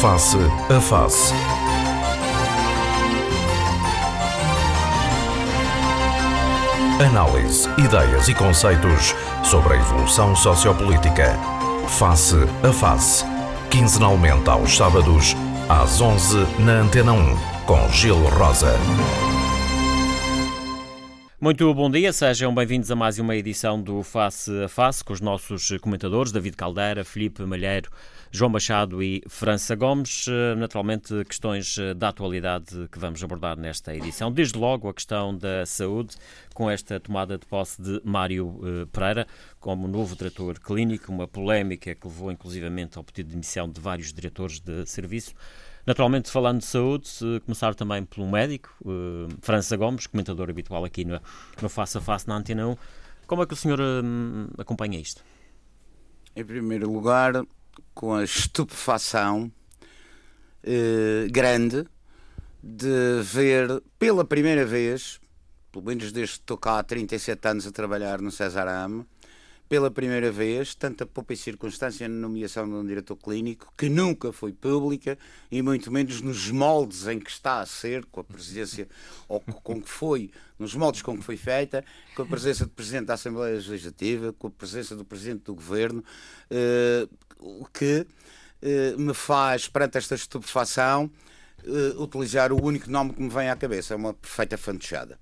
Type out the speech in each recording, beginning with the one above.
Face a Face. Análise, ideias e conceitos sobre a evolução sociopolítica. Face a Face. Quinzenalmente aos sábados, às 11 na Antena 1, com Gil Rosa. Muito bom dia, sejam bem-vindos a mais uma edição do Face a Face com os nossos comentadores David Caldeira, Felipe Malheiro, João Machado e França Gomes. Naturalmente, questões da atualidade que vamos abordar nesta edição. Desde logo, a questão da saúde, com esta tomada de posse de Mário eh, Pereira como novo diretor clínico, uma polémica que levou inclusivamente ao pedido de demissão de vários diretores de serviço. Naturalmente, falando de saúde, começar também pelo médico, França Gomes, comentador habitual aqui no, no Face a Face na Antena 1. Como é que o senhor uh, acompanha isto? Em primeiro lugar, com a estupefação uh, grande de ver pela primeira vez, pelo menos desde que estou cá há 37 anos a trabalhar no César Ame, pela primeira vez, tanta pouca circunstância na nomeação de um diretor clínico, que nunca foi pública, e muito menos nos moldes em que está a ser, com a presidência, ou com que foi, nos moldes com que foi feita, com a presença do Presidente da Assembleia Legislativa, com a presença do Presidente do Governo, eh, o que eh, me faz, perante esta estupefação, eh, utilizar o único nome que me vem à cabeça, é uma perfeita fantechada.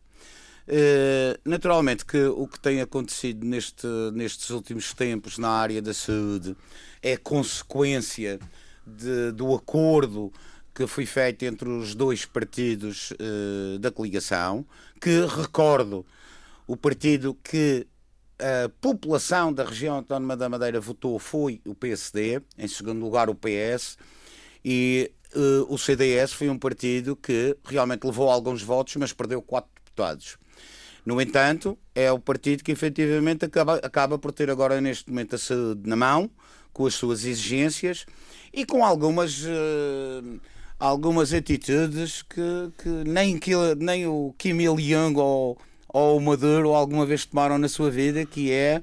Uh, naturalmente que o que tem acontecido neste, nestes últimos tempos na área da saúde é consequência de, do acordo que foi feito entre os dois partidos uh, da coligação, que recordo, o partido que a população da região autónoma da Madeira votou foi o PSD, em segundo lugar o PS, e uh, o CDS foi um partido que realmente levou alguns votos, mas perdeu quatro deputados. No entanto, é o partido que efetivamente acaba, acaba por ter agora neste momento a saúde na mão, com as suas exigências e com algumas, uh, algumas atitudes que, que, nem, nem o Kim Il-jung ou, ou o Maduro alguma vez tomaram na sua vida, que é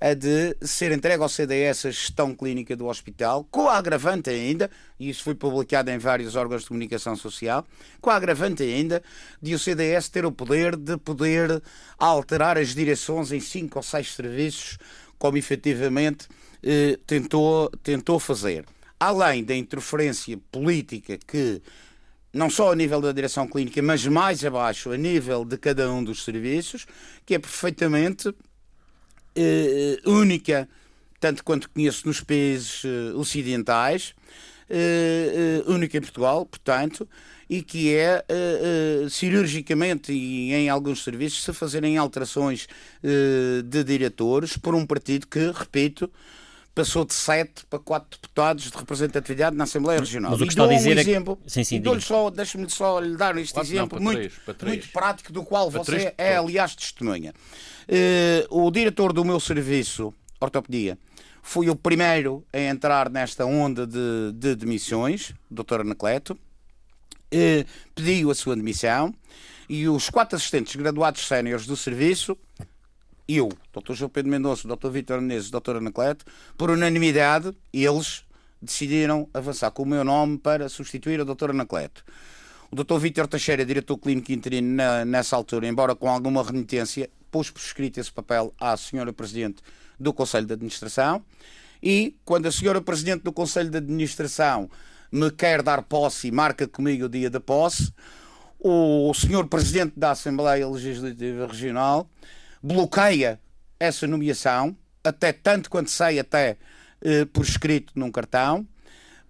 a de ser entregue ao CDS a gestão clínica do hospital, com a agravante ainda, e isso foi publicado em vários órgãos de comunicação social, com a agravante ainda de o CDS ter o poder de poder alterar as direções em cinco ou seis serviços, como efetivamente eh, tentou, tentou fazer. Além da interferência política que não só a nível da direção clínica, mas mais abaixo, a nível de cada um dos serviços, que é perfeitamente uh, única, tanto quanto conheço nos países uh, ocidentais, uh, única em Portugal, portanto, e que é cirurgicamente e em alguns serviços se fazerem alterações de diretores por um partido que, repito, passou de 7 para 4 deputados de representatividade na Assembleia Regional. Mas o que está a dizer um é exemplo, que... Sim, sim, deixe-me só lhe dar este Quatro, exemplo não, muito, três, três. muito prático, do qual para você é, aliás, testemunha. Uh, o diretor do meu serviço, ortopedia, foi o primeiro a entrar nesta onda de, de demissões, Dr. Anacleto, uh, pediu a sua demissão e os quatro assistentes graduados séniores do serviço, eu, Dr. João Pedro Mendonça, Dr. Vítor Menezes, Dr. Anacleto, por unanimidade, eles decidiram avançar com o meu nome para substituir a Dr. Anacleto. O Dr. Vítor Teixeira, diretor clínico interino na, nessa altura, embora com alguma renitência, pôs por escrito esse papel à senhora Presidente do Conselho de Administração e quando a senhora Presidente do Conselho de Administração me quer dar posse e marca comigo o dia da posse, o senhor Presidente da Assembleia Legislativa Regional bloqueia essa nomeação, até tanto quanto sei, até eh, por escrito num cartão,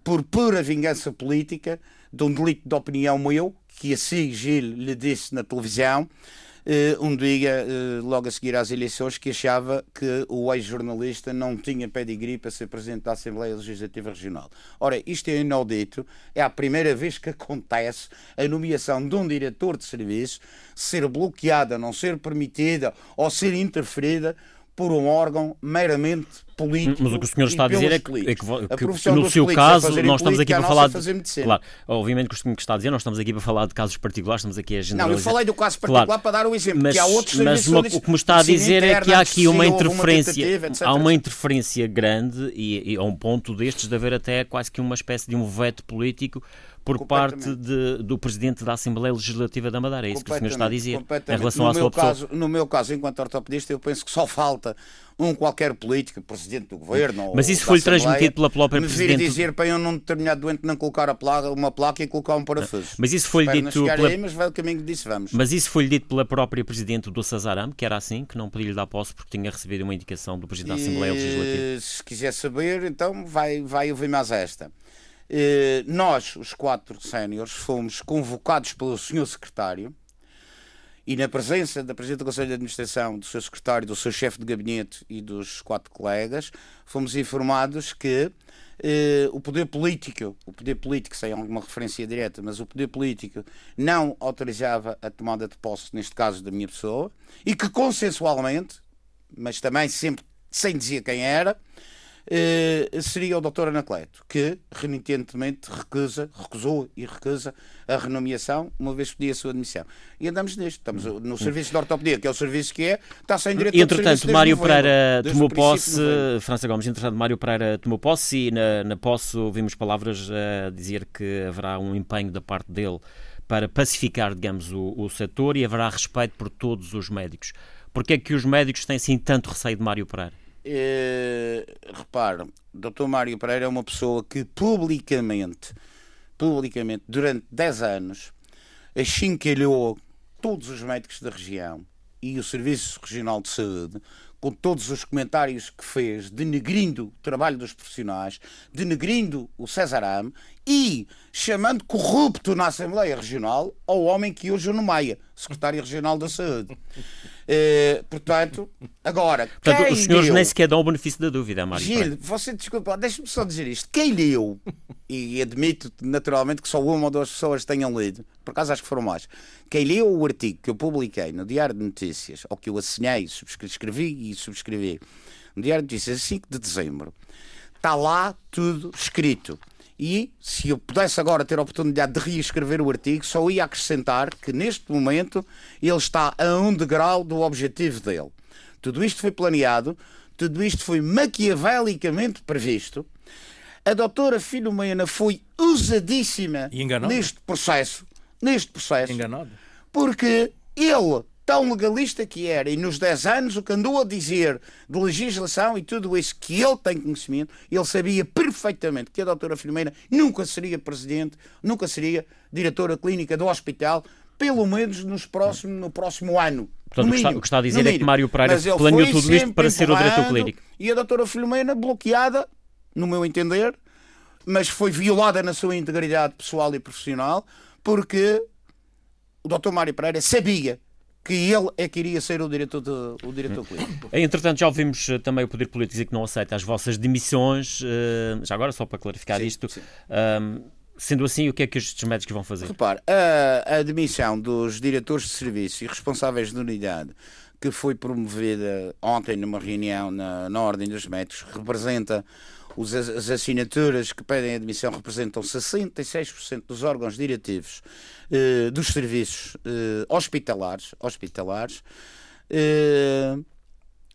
por pura vingança política, de um delito de opinião meu, que assim Gil lhe disse na televisão, um dia, uh, logo a seguir às eleições, que achava que o ex-jornalista não tinha pedigree para ser presidente da Assembleia Legislativa Regional. Ora, isto é inaudito, é a primeira vez que acontece a nomeação de um diretor de serviço ser bloqueada, não ser permitida ou ser interferida por um órgão meramente político. Mas o que o senhor está a dizer é que, é que, que, que no seu caso nós estamos aqui para falar de. Claro, obviamente que o que está a dizer, nós estamos aqui para falar de casos particulares, estamos aqui a generalizar. Não, eu falei do caso particular claro. para dar o exemplo, mas, que há outros Mas uma, o que me está a dizer é que há aqui uma interferência, uma há uma interferência grande e, e a um ponto destes de haver até quase que uma espécie de um veto político por parte de, do Presidente da Assembleia Legislativa da Madeira. É isso que o senhor está a dizer em relação no à sua caso, No meu caso, enquanto ortopedista, eu penso que só falta um qualquer político, Presidente do Governo Mas isso foi transmitido pela própria me Presidente... Me dizer para eu num determinado doente não colocar placa, uma placa e colocar um parafuso. Mas isso foi dito... Pela... Aí, mas vai o caminho que disse, vamos. Mas isso foi dito pela própria Presidente do Sazaram, que era assim, que não podia lhe dar posse porque tinha recebido uma indicação do Presidente da Assembleia Legislativa. Se quiser saber, então vai, vai ouvir mais esta. Eh, nós, os quatro séniores, fomos convocados pelo senhor secretário e na presença da Presidente do Conselho de Administração, do seu secretário, do seu chefe de gabinete e dos quatro colegas, fomos informados que eh, o poder político, o poder político sem alguma referência direta, mas o poder político não autorizava a tomada de posse, neste caso da minha pessoa, e que consensualmente, mas também sempre sem dizer quem era, seria o Dr. Anacleto, que renitentemente recusa, recusou e recusa a renomeação, uma vez que pedia a sua admissão. E andamos neste, estamos no serviço de ortopedia, que é o serviço que é, está sem direito Entretanto, Mário Pereira tomou posse, França Gomes, entretanto, Mário Pereira tomou posse e na, na posse ouvimos palavras a dizer que haverá um empenho da parte dele para pacificar, digamos, o, o setor e haverá respeito por todos os médicos. Porquê é que os médicos têm, assim, tanto receio de Mário Pereira? Eh, repare, Dr. Mário Pereira é uma pessoa que publicamente, publicamente, durante 10 anos, achincalhou todos os médicos da região e o Serviço Regional de Saúde com todos os comentários que fez, denegrindo o trabalho dos profissionais, denegrindo o Cesarame e chamando corrupto na Assembleia Regional ao homem que hoje o nomeia, Secretário Regional da Saúde. Uh, portanto, agora. Portanto, os senhores leu... nem sequer dão o benefício da dúvida, Mário. Gil, você desculpa, deixe-me só dizer isto. Quem leu, e admito naturalmente que só uma ou duas pessoas tenham lido, por acaso acho que foram mais, quem leu o artigo que eu publiquei no Diário de Notícias, ou que eu assinei, escrevi e subscrevi, no Diário de Notícias, 5 de dezembro, está lá tudo escrito. E se eu pudesse agora ter a oportunidade de reescrever o artigo, só ia acrescentar que neste momento ele está a um degrau do objetivo dele. Tudo isto foi planeado, tudo isto foi maquiavelicamente previsto. A doutora Filomena foi usadíssima neste processo. Neste processo. Enganado. Porque ele tão legalista que era, e nos 10 anos o que andou a dizer de legislação e tudo isso que ele tem conhecimento, ele sabia perfeitamente que a doutora Filomena nunca seria presidente, nunca seria diretora clínica do hospital, pelo menos nos próximo, no próximo ano. Portanto, mínimo, o que está a dizer é que Mário Pereira planeou tudo isto para ser o diretor clínico. E a doutora Filomena bloqueada, no meu entender, mas foi violada na sua integridade pessoal e profissional, porque o doutor Mário Pereira sabia que ele é que iria ser o diretor, de, o diretor clínico. Entretanto, já ouvimos eh, também o Poder Político dizer que não aceita as vossas demissões. Eh, já agora, só para clarificar sim, isto, sim. sendo assim, o que é que estes médicos vão fazer? Repare, a, a demissão dos diretores de serviço e responsáveis de unidade que foi promovida ontem numa reunião na, na Ordem dos Médicos representa os, as assinaturas que pedem admissão representam 66% dos órgãos diretivos eh, dos serviços eh, hospitalares. hospitalares eh,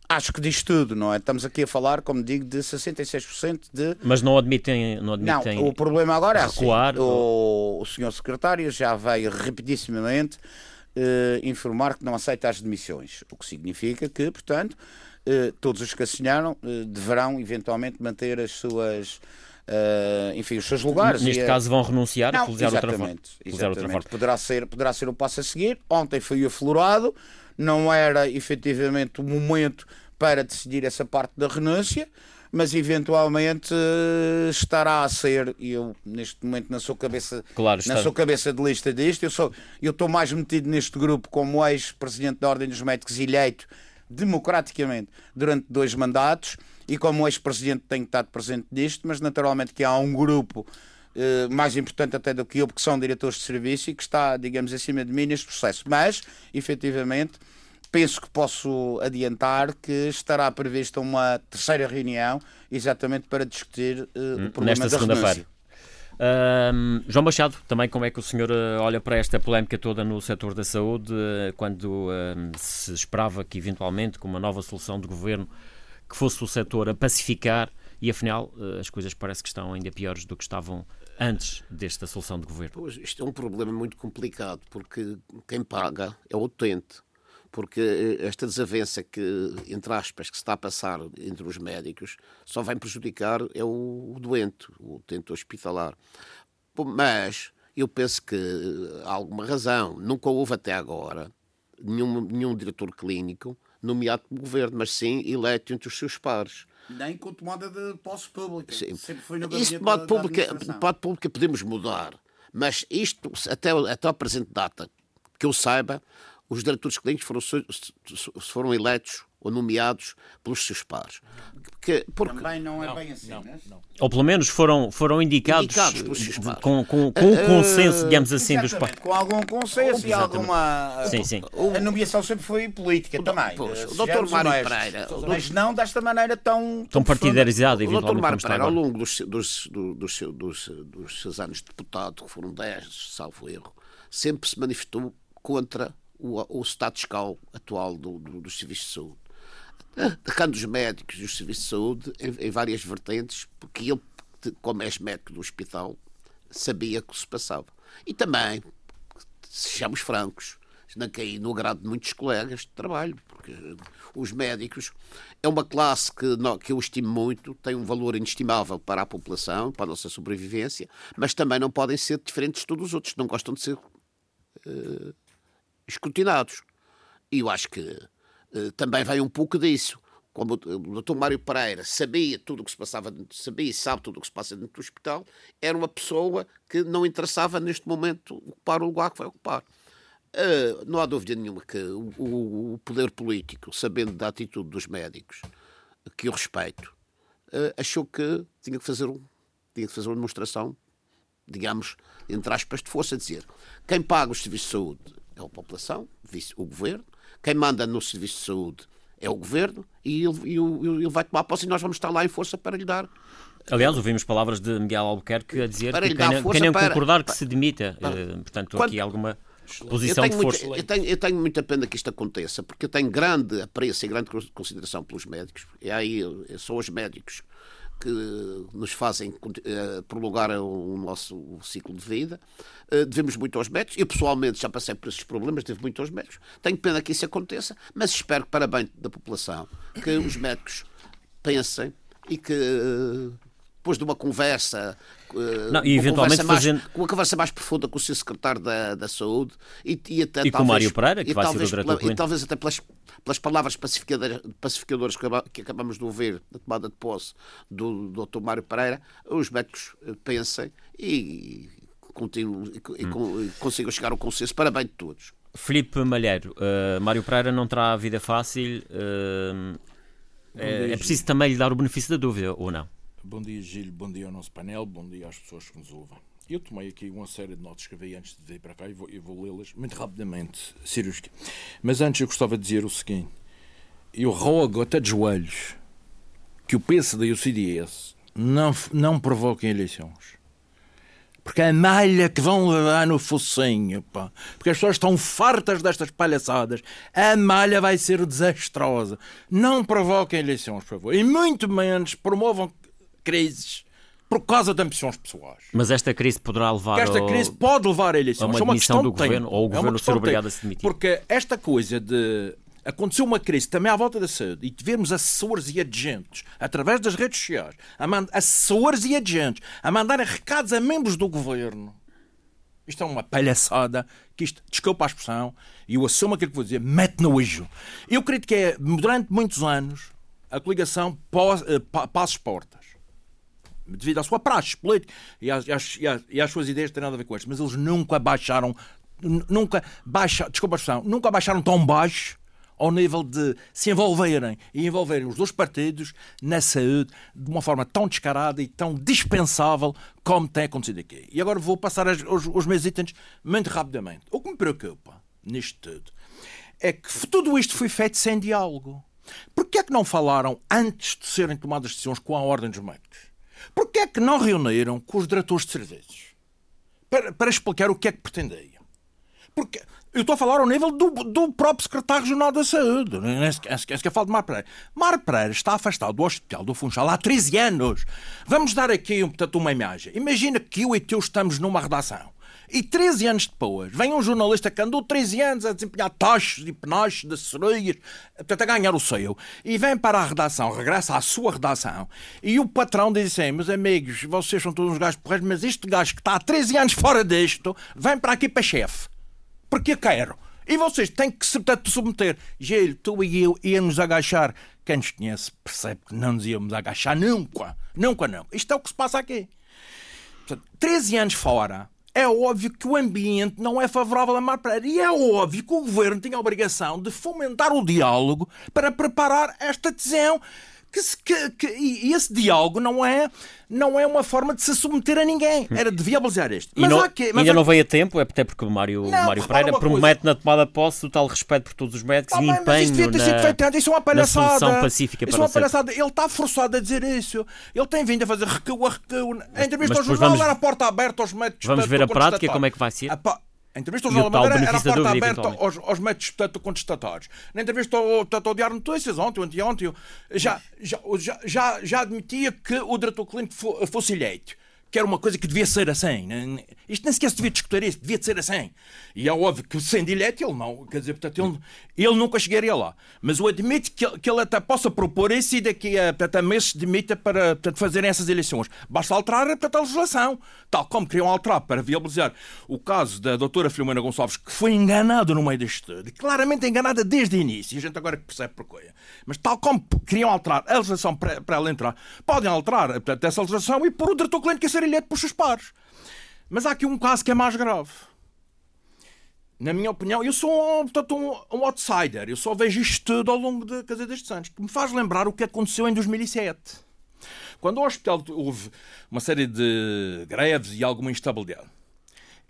acho que diz tudo, não é? Estamos aqui a falar, como digo, de 66% de. Mas não admitem. Não, admitem não o problema agora é assim, o, o senhor secretário já veio repetidissimamente informar que não aceita as demissões, o que significa que, portanto, todos os que assinaram eh, deverão eventualmente manter as suas. Uh, enfim, os seus lugares. Neste e, caso vão renunciar não, utilizar outra forma. Exatamente. Outra forma. Poderá, ser, poderá ser o passo a seguir. Ontem foi aflorado, não era efetivamente o momento para decidir essa parte da renúncia, mas eventualmente estará a ser, e eu neste momento na sua cabeça, claro, na sua cabeça de lista disto, eu sou, eu estou mais metido neste grupo como ex-presidente da Ordem dos Médicos eleito democraticamente durante dois mandatos e como ex-presidente tenho estado presente nisto, mas naturalmente que há um grupo eh, mais importante até do que eu, porque são diretores de serviço e que está, digamos, acima de mim neste processo. Mas, efetivamente, penso que posso adiantar que estará prevista uma terceira reunião exatamente para discutir uh, o problema Nesta da segunda-feira. João Machado, também como é que o senhor eh, olha para esta polémica toda no setor da saúde, uh, quando se esperava que eventualmente com uma nova solução de governo que fosse o setor a pacificar e afinal as coisas parece que estão ainda piores do que estavam antes desta solução de governo? Pois, isto é um problema muito complicado, porque quem paga é o utente. Porque eh, esta desavença que, entre aspas, que se está a passar entre os médicos só vai prejudicar é o, doente, o utente hospitalar. Mas eu penso que há alguma razão. Nunca houve até agora nenhum, nenhum diretor clínico nomeado pelo governo, mas sim eleito entre os seus pares. Nem com tomada de posse pública. Sim. Sempre foi no Isso de modo pública, pública podemos mudar. Mas isto, até, até ao presente data, que eu saiba, os diretores clínicos foram, foram eleitos ou nomeados pelos seus pares. Porque, porque... Também não é não, bem assim, não, né? não. Ou pelo menos foram, foram indicados, indicados pelos seus pares. Com, com, com uh, consenso, digamos assim, dos pares. Com algum consenso e alguma... Sim, sim. A nomeação sempre foi política o também. Pois, o Dr. Mário Pereira... Mas não desta maneira tão... Tão partidarizada, O Dr. Mário Pereira, ao longo dos, dos, dos, dos, dos seus anos de deputado, que foram 10, salvo erro, sempre se manifestou contra o, o status quo atual do, do, dos serviços de saúde. Atacando os médicos e os serviços de saúde em, em várias vertentes, porque ele, como és médico do hospital, sabia o que se passava. E também, sejamos francos, não caí no agrado de muitos colegas de trabalho, porque os médicos é uma classe que, não, que eu estimo muito, tem um valor inestimável para a população, para a nossa sobrevivência, mas também não podem ser diferentes de todos os outros, não gostam de ser uh, escrutinados. E eu acho que uh, também vem um pouco disso. Como o Dr. Mário Pereira sabia tudo o que se passava, sabia e sabe tudo o que se passa dentro do hospital, era uma pessoa que não interessava neste momento ocupar o lugar que vai ocupar. Uh, não há dúvida nenhuma que o, o, poder político, sabendo da atitude dos médicos, que eu respeito, uh, achou que tinha que fazer um, tinha que fazer uma demonstração, digamos, entre aspas, de força, dizer quem paga os serviços de saúde é a população, o governo. Quem manda no serviço de saúde é o governo e ele, ele, ele vai tomar posse e nós vamos estar lá em força para lhe dar Aliás, ouvimos palavras de Miguel Albuquerque a dizer para que quem, não, quem não para, concordar que para, se demita. Para, uh, portanto, Quando, aqui alguma posição de força. Muita, eu, tenho, eu tenho muita pena que isto aconteça, porque eu tenho grande apreço e grande consideração pelos médicos. E aí são os médicos que nos fazem uh, prolongar o, nosso ciclo de vida. Uh, devemos muito aos médicos. Eu, pessoalmente, já passei por esses problemas, devo muito aos médicos. Tenho pena que isso aconteça, mas espero para bem da população, que os médicos pensem e que. Depois de uma conversa, não, e eventualmente uma, fazendo... mais, uma conversa mais profunda com o seu secretário da, da Saúde e, e até e talvez, com o Mário Pereira, que vai ser o diretor pela, E talvez até pelas, pelas palavras pacificadoras, pacificadoras que acabamos de ouvir na tomada de posse do, do Dr. Mário Pereira, os médicos eh, pensem e, continuem, e, hum. e consigam chegar ao consenso para bem de todos. Filipe Malheiro, uh, Mário Pereira não terá a vida fácil. Uh, é, é preciso também lhe dar o benefício da dúvida, ou não? Bom dia, Gil. Bom dia ao nosso painel. Bom dia às pessoas que nos ouvem. Eu tomei aqui uma série de notas que veio antes de vir para cá e vou, vou lê-las muito rapidamente, cirúrgica. Mas antes eu gostava de dizer o seguinte: eu rogo até de joelhos que o PSD e o CDS não, não provoquem eleições. Porque é a malha que vão levar no focinho, pá. Porque as pessoas estão fartas destas palhaçadas. A malha vai ser desastrosa. Não provoquem eleições, por favor. E muito menos promovam crises por causa de ambições pessoais. Mas esta crise poderá levar. esta ao... crise pode levar a eleições. A uma, é uma questão do governo, ou o é governo ser obrigado a se demitir. Porque esta coisa de. Aconteceu uma crise também à volta da saúde e tivemos assessores e agentes, através das redes sociais, a mand... assessores e agentes, a mandarem recados a membros do governo. Isto é uma palhaçada que isto, desculpa a expressão, e eu assumo aquilo que vou dizer, mete no nojo. Eu acredito que é, durante muitos anos, a coligação eh, Passos Portas, devido à sua praxe política e às, e, às, e às, suas ideias que têm nada a ver com isto, mas eles nunca baixaram, nunca baixaram, desculpa a expressão, nunca baixaram tão baixo ao nível de se envolverem e envolverem os dois partidos na saúde de uma forma tão descarada e tão dispensável como tem acontecido aqui. E agora vou passar os, os meus itens muito rapidamente. O que me preocupa nisto tudo é que tudo isto foi feito sem diálogo. Porquê é que não falaram antes de serem tomadas decisões com a Ordem dos Médicos? Porquê é que não reuniram com os diretores de serviços? Para, para explicar o que é que pretendiam. Porque eu estou a falar ao nível do, do próprio secretário regional da Saúde. É sequer é falo de Mar Pereira. Mar Pereira está afastado do Hospital do Funchal há 13 anos. Vamos dar aqui portanto, uma imagem. Imagina que eu e tu estamos numa redação. E 13 anos depois, vem um jornalista que andou 13 anos a desempenhar taxas e penachos de sereias, portanto, a ganhar o seu, e vem para a redação, regressa à sua redação, e o patrão diz assim: meus amigos, vocês são todos uns gajos porreiros, mas este gajo que está há 13 anos fora disto, vem para aqui para chefe. Porque quero. E vocês têm que se portanto, submeter. Gelo, tu e eu íamos agachar. Quem nos conhece percebe que não nos íamos agachar nunca. Nunca, não. Isto é o que se passa aqui. Portanto, 13 anos fora, é óbvio que o ambiente não é favorável a Mar Pereira. E é óbvio que o governo tem a obrigação de fomentar o diálogo para preparar esta adesão que, que, que, e esse diálogo não é, não é uma forma de se submeter a ninguém. Era de viabilizar isto. Mas não, que, mas ainda não veio a tempo, é até porque o Mário, não, Mário Pereira promete coisa. na tomada de posse o tal respeito por todos os médicos ah, e empenho na, sido feito, isso é uma palhaçada. solução pacífica isso é uma palhaçada. Ele está forçado a dizer isso. Ele tem vindo a fazer recuo a recuo. Em entrevista ao jornal, vamos, era a porta aberta aos médicos. Vamos ver a prática, como é que vai ser. A, a entrevista ao Jornal da Madeira era a porta aberta aos, aos métodos portanto, contestatórios. Na entrevista ao, portanto, ao Diário Notícias, ontem, ontem, ontem, já, já, já, já admitia que o diretor clínico fosse eleito que era uma coisa que devia ser assim. Né? Isto nem sequer se devia discutir isso, devia ser assim. E é óbvio que sendo eleito ele não, quer dizer, portanto, ele, ele nunca chegaria lá. Mas eu admito que, que ele até possa propor isso e daqui a, portanto, a meses demita para portanto, fazerem essas eleições. Basta alterar portanto, a legislação, tal como queriam alterar para viabilizar o caso da doutora Filomena Gonçalves, que foi enganada no meio deste estudo, claramente enganada desde o início, e a gente agora que percebe porquê. Mas tal como queriam alterar a legislação para, para ela entrar, podem alterar portanto, essa legislação e pôr o diretor cliente que ser eleito por seus pares. Mas há aqui um caso que é mais grave. Na minha opinião, eu sou um, portanto, um, um outsider. Eu só vejo isto tudo ao longo de, dizer, destes anos. Que me faz lembrar o que aconteceu em 2007. Quando o hospital houve uma série de greves e alguma instabilidade.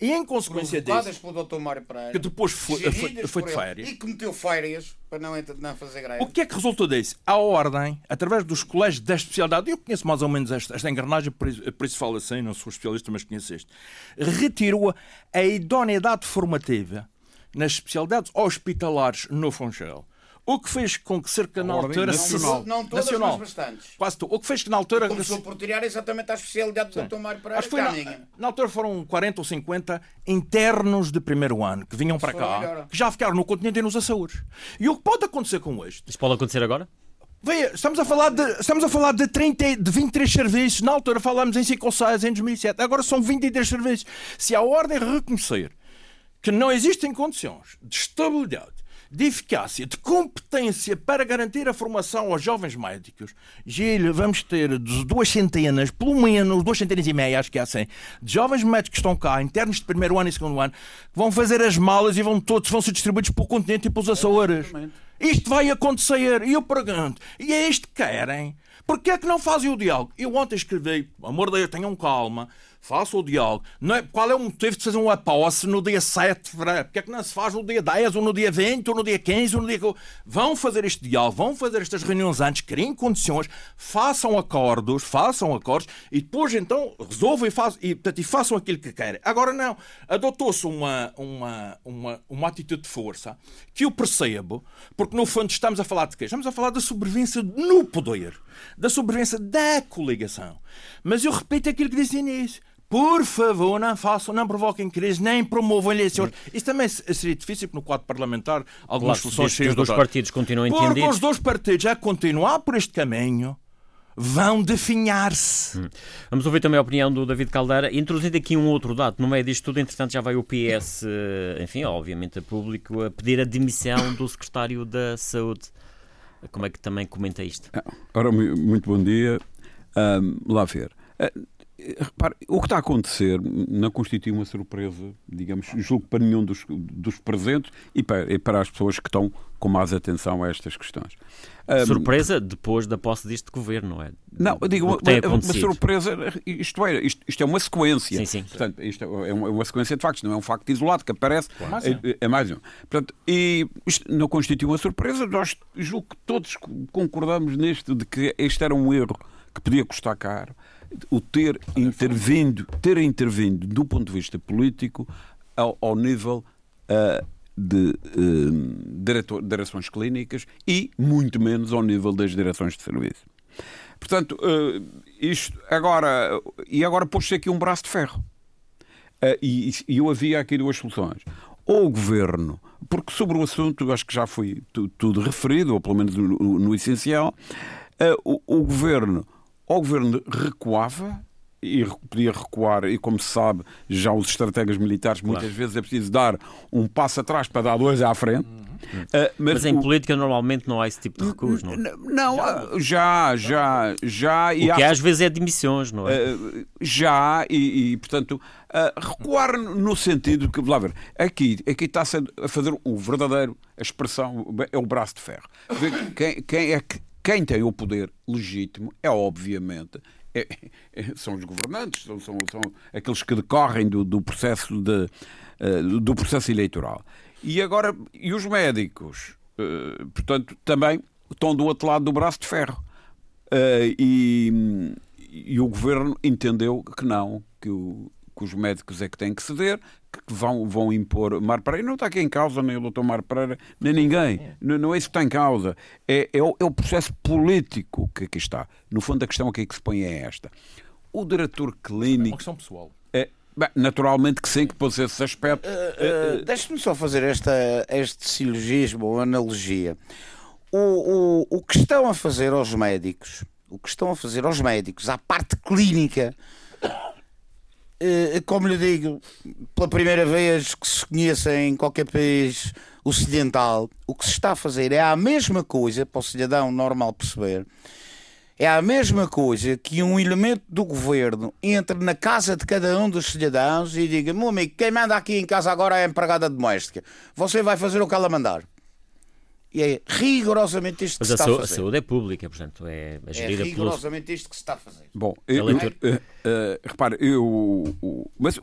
E em consequência disso. pelo Dr. Mário Pereira. Que depois foi, foi, foi de férias. E que meteu férias para não, não fazer greve. O que é que resultou disso? A ordem, através dos colégios da especialidade, eu conheço mais ou menos esta, esta engrenagem, por isso, por isso falo assim, não sou especialista, mas conheço este, retirou a idoneidade formativa nas especialidades hospitalares no Funchal o que fez com que cerca na altura. Nacional. Não, não todas, nacional, mas bastantes. Quase tudo. O que fez que na altura. Começou por tirar exatamente a especialidade do Dr. Mário Pereira. Acho que na, na, altura foram 40 ou 50 internos de primeiro ano que vinham para cá, melhor. que já ficaram no continente e nos Açores. E o que pode acontecer com este? Isso pode acontecer agora? Veja, estamos a falar de, estamos a falar de, 30, de 23 serviços. Na altura falámos em 5 ou 6 em 2007. Agora são 23 serviços. Se a ordem reconhecer que não existem condições de estabilidade de eficácia, de competência para garantir a formação aos jovens médicos. Gil, vamos ter duas centenas, pelo menos duas centenas e meia, acho que é assim, de jovens médicos que estão cá, internos de primeiro ano e segundo ano, que vão fazer as malas e vão todos vão ser distribuídos pelo continente e pelos Açores. Isto vai acontecer. E eu pergunto, e é isto que querem? Porquê é que não fazem o diálogo? Eu ontem escrevi, amor de Deus, tenham calma faça o diálogo. É, qual é o motivo de fazer uma posse no dia 7 de fevereiro? Porque é que não se faz no dia 10, ou no dia 20, ou no dia 15, ou no dia. Vão fazer este diálogo, vão fazer estas reuniões antes, criem condições, façam acordos, façam acordos, e depois então resolvam e, faz, e, portanto, e façam aquilo que querem. Agora não. Adotou-se uma, uma, uma, uma atitude de força que eu percebo, porque no fundo estamos a falar de quê? Estamos a falar da sobrevivência no poder, da sobrevivência da coligação. Mas eu repito aquilo que disse início por favor, não façam, não provoquem crise, nem promovam eleições. Isso também seria difícil, porque no quadro parlamentar algumas claro, soluções seriam. Os dois partidos continuam entendidos. Porque os dois partidos a continuar por este caminho vão definhar-se. Hum. Vamos ouvir também a opinião do David Caldeira, introduzindo aqui um outro dado. No meio disto tudo, entretanto, já vai o PS, eh, enfim, obviamente a público, a pedir a demissão do secretário da Saúde. Como é que também comenta isto? Ora, muito bom dia. Um, lá ver. Repare, o que está a acontecer não constitui uma surpresa, digamos, julgo para nenhum dos, dos presentes e para, e para as pessoas que estão com mais atenção a estas questões. Surpresa depois da posse deste governo, não é? Não, eu digo, uma, uma, surpresa, isto é, isto, isto, é uma sequência. Sim, sim. Portanto, isto é uma, é uma, sequência de factos, não é um facto isolado que aparece. Claro. É, é, mais um. Portanto, e isto não constitui uma surpresa, nós julgo que todos concordamos neste de que este era um erro que podia custar caro, o ter intervindo, ter intervindo do ponto de vista político ao, ao nível uh, de uh, diretor, direções clínicas e muito menos ao nível das direções de serviço. Portanto, uh, isto agora e agora pôs-se aqui um braço de ferro. Uh, e, e eu havia aqui duas soluções. Ou o governo, porque sobre o assunto acho que já foi tudo referido, ou pelo menos no, no essencial, o, o governo ou o governo recuava e podia recuar, e como se sabe, já os estrategas militares muitas claro. vezes é preciso dar um passo atrás para dar dois à frente. Uhum. Uh, mas, mas, em o... política normalmente não há esse tipo de recuos, não? Não, já, já, já. e o que há... às vezes é demissões, não é? Uh, já, e, e portanto, uh, recuar no sentido que, lá ver, aqui, aqui está-se a fazer o verdadeiro, a expressão, é o braço de ferro. Quem, quem é que quem tem o poder legítimo é, obviamente, é, é, são os governantes, são, são, são aqueles que decorrem do, do processo de, uh, do processo eleitoral. E agora, e os médicos, uh, portanto, também estão do outro lado do braço de ferro. Uh, e, e o governo entendeu que não, que o, que os médicos é que têm que ceder, que vão, vão impor Mar Pereira. Não está aqui em causa nem o doutor Mar Pereira, nem ninguém. É. Não, não, é isso que está em causa. É, é, o, é o processo político que aqui está. No fundo, a questão aqui que se põe é esta. O diretor clínico. É uma questão pessoal. É, Bem, naturalmente que sim, que pôs esse aspecto. Uh, uh, Deixe-me só fazer esta, este silogismo ou analogia. O, o, o que estão a fazer aos médicos, o que estão a fazer aos médicos, à parte clínica, como lhe digo, pela primeira vez que se conheça em qualquer país ocidental, o que se está a fazer é a mesma coisa, para o cidadão normal perceber, é a mesma coisa que um elemento do governo entre na casa de cada um dos cidadãos e diga: meu amigo, quem manda aqui em casa agora é a empregada doméstica. Você vai fazer o que ela mandar. E é rigorosamente isto Mas que se está a fazer. a saúde é pública, portanto, é, é gerida É rigorosamente isto que se está a fazer. Bom, eu, eu, uh, uh, repare, eu. Uh, mas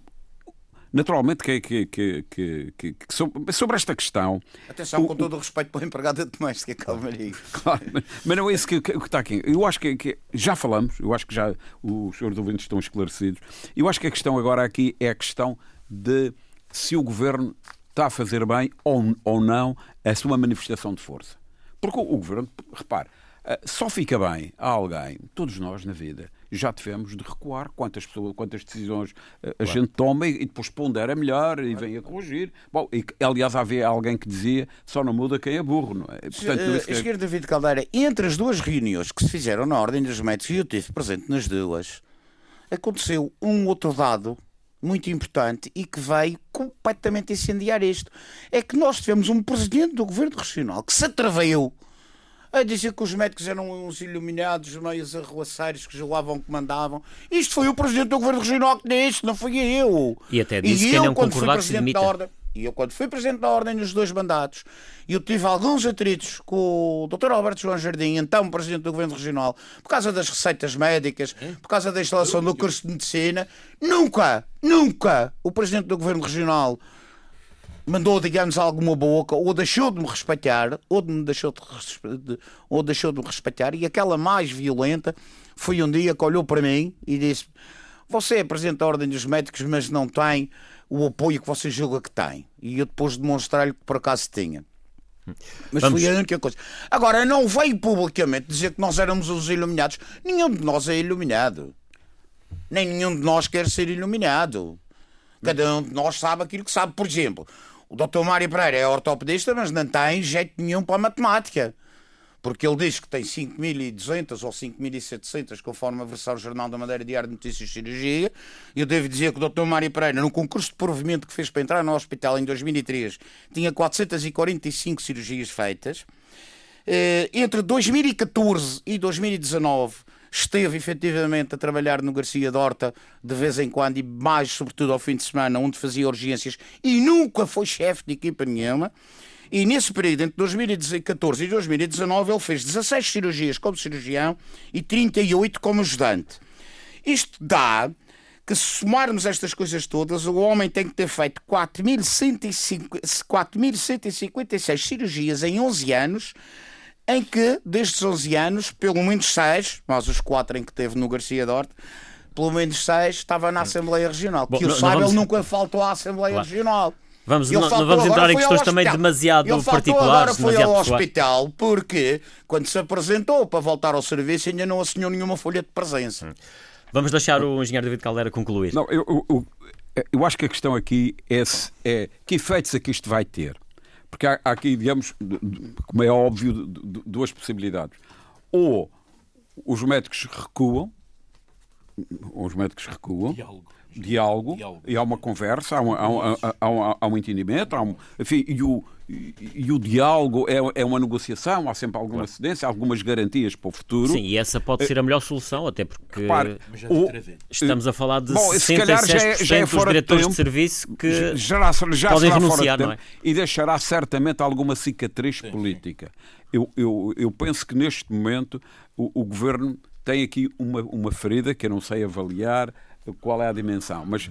naturalmente que, que, que, que, sobre esta questão. Atenção, o, com todo o respeito para a empregada doméstica, calma aí. Claro, mas não é isso que, que, está aqui. Eu acho que, que, já falamos, eu acho que já os senhores ouvintes estão esclarecidos. Eu acho que a questão agora aqui é a questão de se o governo está a fazer bem ou, ou não a sua manifestação de força. Porque o, o governo, repare, eh, só fica bem a alguém, todos nós na vida, já tivemos de recuar quantas pessoas, quantas decisões eh, a claro. gente toma e, depois pondera melhor e vem a corrigir. Bom, e, aliás, havia alguém que dizia só não muda quem é burro, não é? Portanto, uh. Esquerda David Caldeira, entre as duas reuniões que se fizeram na Ordem dos Médicos, e eu estive presente nas duas, aconteceu um outro dado muito importante e que veio completamente incendiar isto. É que nós tivemos um presidente do governo regional que se atraveiu a dizer que os médicos eram uns iluminados, meios arruaceiros que julgavam que mandavam. Isto foi o presidente do governo regional que disse, não fui eu. E até disse e que eu, não quando fui presidente da ordem, e eu, quando fui presidente da Ordem nos dois mandatos, eu tive alguns atritos com o Dr. Alberto João Jardim, então presidente do Governo Regional, por causa das receitas médicas, por causa da instalação do curso de medicina. Nunca, nunca o presidente do Governo Regional mandou, digamos, alguma boca, ou deixou de me respeitar, ou, de me deixou de, ou deixou de me respeitar, e aquela mais violenta foi um dia que olhou para mim e disse: Você é presidente da Ordem dos Médicos, mas não tem o apoio que você julga que tem. E eu depois demonstrar-lhe que por acaso tinha. Mas Vamos. foi a única coisa. Agora, não veio publicamente dizer que nós éramos os iluminados. Nenhum de nós é iluminado. Nem nenhum de nós quer ser iluminado. Cada um de nós sabe aquilo que sabe. Por exemplo, o Dr. Mário Pereira é ortopedista, mas não tem jeito nenhum para a matemática porque ele diz que tem 5.200 ou 5.700, conforme a versão Jornal da Madeira Diário de Notícias de Cirurgia. Eu devo dizer que o Dr. Mário Pereira, no concurso de provimento que fez para entrar no hospital em 2003, tinha 445 cirurgias feitas. Eh, entre 2014 e 2019 esteve efetivamente a trabalhar no Garcia Dorta de vez em quando e mais sobretudo ao fim de semana, onde fazia urgências e nunca foi chefe de equipa nenhuma. E nesse período, entre 2014 e 2019, ele fez 16 cirurgias como cirurgião e 38 como ajudante. Isto dá que se somarmos estas coisas todas, o homem tem que ter feito 4.156 cirurgias em 11 anos, em que, destes 11 anos, pelo menos 6, mais os 4 em que teve no Garcia Dorte, pelo menos 6 estava na Assembleia Regional. Bom, que eu saiba, vamos... ele nunca faltou à Assembleia claro. Regional. Vamos, não, não, vamos entrar em questões também demasiado ele particulares. Agora foi ao hospital porque, quando se apresentou para voltar ao serviço, ainda não assinou nenhuma folha de presença. Hum. Vamos deixar o engenheiro David Caldeira concluir. Não, eu, eu, eu acho que a questão aqui é, é que efeitos é que isto vai ter. Porque há, há aqui, digamos, como é óbvio, duas possibilidades. Ou os médicos recuam, os médicos recuam. Diálogo. Diálogo, diálogo. e há uma conversa, há um, há um, há um, há um entendimento, há um, enfim, e o, e o diálogo é, é uma negociação, há sempre alguma cedência, algumas garantias para o futuro. Sim, e essa pode ser a melhor solução, até porque Repare, o, estamos a falar de bom, 66% já é, já é dos diretores de, tempo, de serviço que já, já podem renunciar, não é? E deixará certamente alguma cicatriz sim, política. Sim. Eu, eu, eu penso que neste momento o, o governo tem aqui uma, uma ferida que eu não sei avaliar, qual é a dimensão. Mas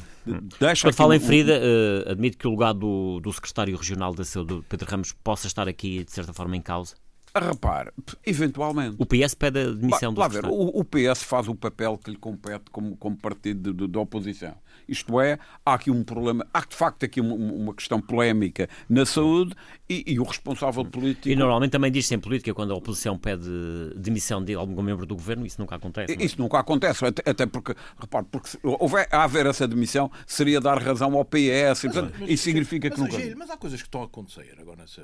deixa Quando fala em ferida, uh, admito que o lugar do, do secretário regional da saúde, Pedro Ramos, possa estar aqui, de certa forma, em causa? A repare, eventualmente. O PS pede a demissão ba, do ver, o, o, PS faz o papel que lhe compete como, como partido de, de, de oposição. Isto é, há aqui um problema, há de facto aqui uma, uma questão polémica na saúde e, e, o responsável político. E normalmente também diz-se em política, quando a oposição pede demissão de algum membro do governo, isso nunca acontece. É? Isso nunca acontece, até, até porque, repare, porque se houver, a haver essa demissão seria dar razão ao PS, e, portanto, mas, isso significa mas, que nunca. mas há coisas que estão a acontecer agora nessa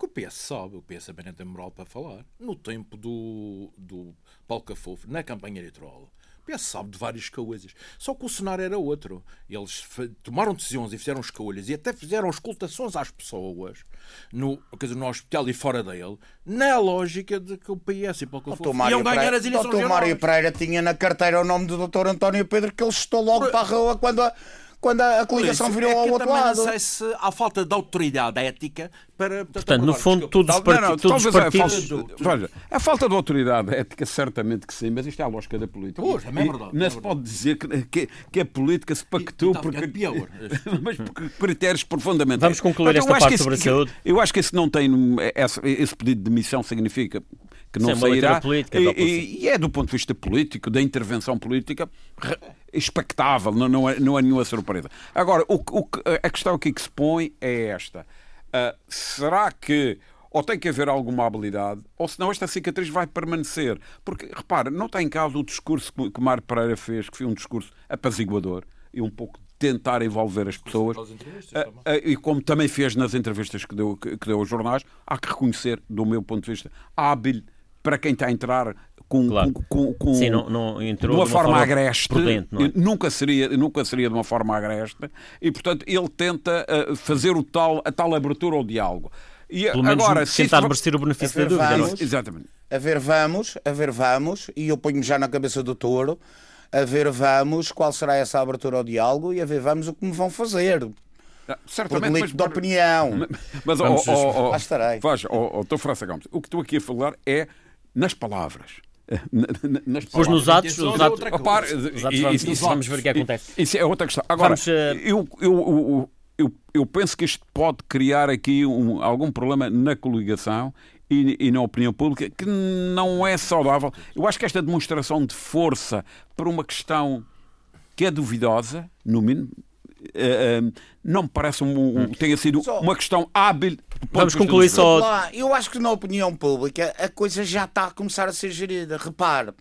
que o PS sabe, o PS também não tem moral para falar. No tempo do, do Paulo Cafofo, na campanha eleitoral, PS sabe de várias coisas. Só que o cenário era outro. Eles tomaram decisões e fizeram escolhas e até fizeram escutações às pessoas no, quer dizer, no hospital e fora dele, na lógica de que o PS e Paulo Cafofo iam ganhar as eleições Dr. Mário Pereira tinha na carteira o nome do Dr. António Pedro que ele estou logo Por... para a rua quando a quando a coligação virou é ao outro lado. Não sei se há falta de autoridade ética para. Portanto, no fundo, todos os partidos. Todos os partidos... Veja, a falta de autoridade ética, certamente que sim, mas isto é a lógica da política. Pois, é verdade. Não é se pode dizer que, que, que a política se pactou porque. Pior. mas por critérios profundamente. Vamos concluir esta parte sobre a saúde. Eu acho que esse não tem. Esse pedido de demissão significa que não Sim, sairá. E, e, é do ponto de vista político, da intervenção política, expectável, não, não, é, não é nenhuma surpresa. Agora, o, o, a questão aqui que se põe é esta: uh, será que ou tem que haver alguma habilidade, ou senão esta cicatriz vai permanecer. Porque, repara, não está em causa o discurso que Mário Pereira fez, que foi um discurso apaziguador e um pouco tentar envolver as pessoas. Uh, uh, e como também fez nas entrevistas que deu, que, que deu aos jornais, há que reconhecer, do meu ponto de vista, hábil para quem está a entrar com, claro. com, com, Sim, não, não entrou de uma, forma, forma agreste, prudente, é? nunca, seria, nunca seria de uma forma agreste, e portanto ele tenta uh, fazer o tal, a tal abertura ao diálogo. E Pelo menos agora, tentar merecer o benefício da dúvida. Vamos, Exatamente. A ver, vamos, a ver, vamos, e eu ponho-me já na cabeça do touro, a ver, vamos, qual será essa abertura ao diálogo e a ver, vamos, o que me vão fazer. Ah, certamente, mas, de opinião. Mas, mas oh, oh, oh, lá estarei. Veja, oh, oh, França Gomes, o que estou aqui a falar é nas palavras. Nas pois nos atos, os atos, Repare, os atos vamos, isso, vamos ver o que acontece. Isso é outra questão. Agora, vamos, uh... eu, eu, eu, eu, penso que isto pode criar aqui um, algum problema na coligação e, e, na opinião pública que não é saudável. Eu acho que esta demonstração de força por uma questão que é duvidosa, no mínimo, uh, não me parece um, um, tenha sido só, uma questão hábil. Vamos concluir só. Eu acho que na opinião pública a coisa já está a começar a ser gerida. Repare,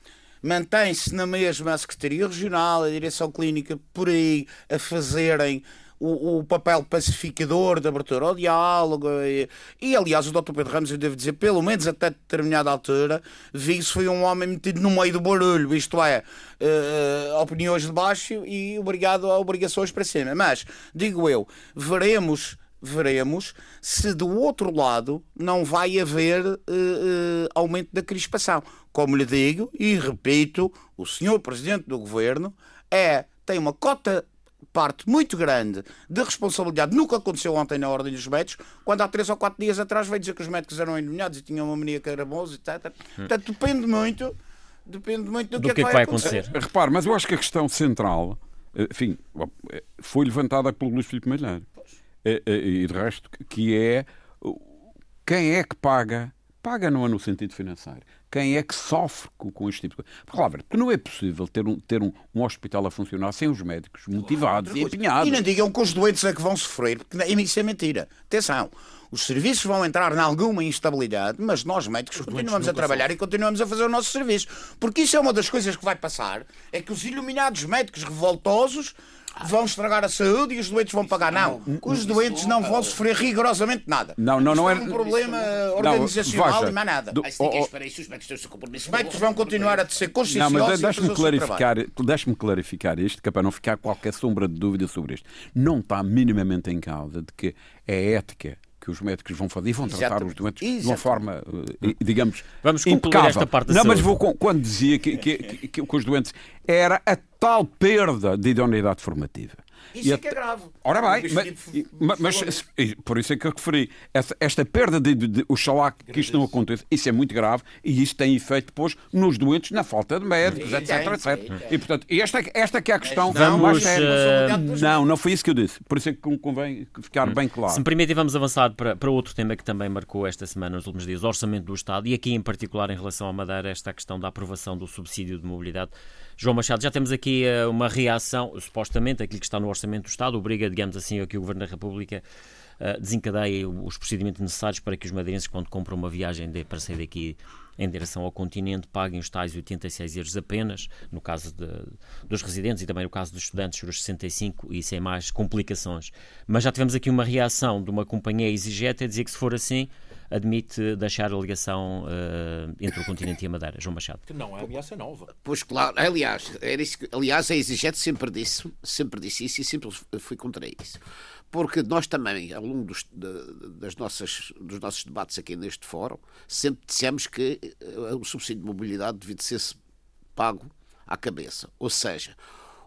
mantém-se na mesma a Secretaria Regional, a Direção Clínica, por aí a fazerem o, o, papel pacificador de abertura ao diálogo. E, e, aliás, o Dr. Pedro Ramos, eu devo dizer, pelo menos até determinada altura, vi-se foi um homem metido no meio do barulho, isto é, uh, opiniões de baixo e obrigado a obrigações para cima. Mas, digo eu, veremos veremos se do outro lado não vai haver uh, uh, aumento da crispação. Como lhe digo e repito, o senhor Presidente do Governo é, tem uma cota parte muito grande de responsabilidade nunca aconteceu ontem na Ordem dos Médicos, quando há três ou quatro dias atrás veio dizer que os médicos eram endemoniados e tinham uma mania que era bons, etc. Portanto, depende muito, depende muito do, do que, que, é que vai acontecer. acontecer. Repare, mas eu acho que a questão central, eh, enfim, foi levantada pelo Luís Filipe Malheiro, eh, eh, e de resto, que é quem é que paga paga não é no sentido financeiro. Quem é que sofre com, este tipo de coisa? Porque, não é possível ter, um, ter um, um hospital a funcionar sem os médicos motivados e empenhados. E não digam que os doentes é que vão sofrer, porque isso é mentira. Atenção, os serviços vão entrar em alguma instabilidade, mas nós médicos os continuamos a trabalhar sofrem. e continuamos a fazer o nosso serviço. Porque isso é uma das coisas que vai passar, é que os iluminados médicos revoltosos vão estragar a saúde e os doentes vão pagar. Não, os doentes não vão sofrer rigorosamente nada. Não, não, não é, é um problema organizacional e mais nada. Os médicos vão continuar a ser conscienciosos. Não, mas deixe-me clarificar, deixe clarificar isto, que é para não ficar qualquer sombra de dúvida sobre isto. Não está minimamente em causa de que é ética que os médicos vão fazer e vão tratar Exatamente. os doentes Exatamente. de uma forma, eh, digamos, Vamos impecável. esta parte da Não, mas vou, quando dizia que, que, que, que, os doentes era a tal perda de idoneidade formativa. Isso e é que é grave. Ora bem, mas, mas, por isso é que eu referi. Esta, esta perda de, de, de oxalá que isto não aconteça, isso é muito grave e isso tem efeito depois nos doentes, na falta de médicos, etc, etc. E portanto, esta, esta que é a questão vamos, mais séria. Uh... Não, não foi isso que eu disse. Por isso é que convém ficar hum. bem claro. Se me permitem, vamos avançar para, para outro tema que também marcou esta semana, nos últimos dias, o orçamento do Estado e aqui em particular em relação à Madeira, esta questão da aprovação do subsídio de mobilidade. João Machado, já temos aqui uh, uma reação, supostamente, aquilo que está no Orçamento do Estado, obriga, digamos assim, a que o Governo da República uh, desencadeie os procedimentos necessários para que os madeirenses, quando compram uma viagem de, para sair daqui em direção ao continente, paguem os tais 86 euros apenas, no caso de, dos residentes e também no caso dos estudantes, os 65 e sem mais complicações. Mas já tivemos aqui uma reação de uma companhia exigente a dizer que se for assim, admite deixar a ligação uh, entre o continente e a Madeira. João Machado. Que não é ameaça nova. Pois claro, aliás, era isso, aliás a exigente sempre disse, sempre disse isso e sempre fui contra isso. Porque nós também, ao longo dos, de, das nossas, dos nossos debates aqui neste fórum, sempre dissemos que eh, o subsídio de mobilidade devia ser pago à cabeça. Ou seja,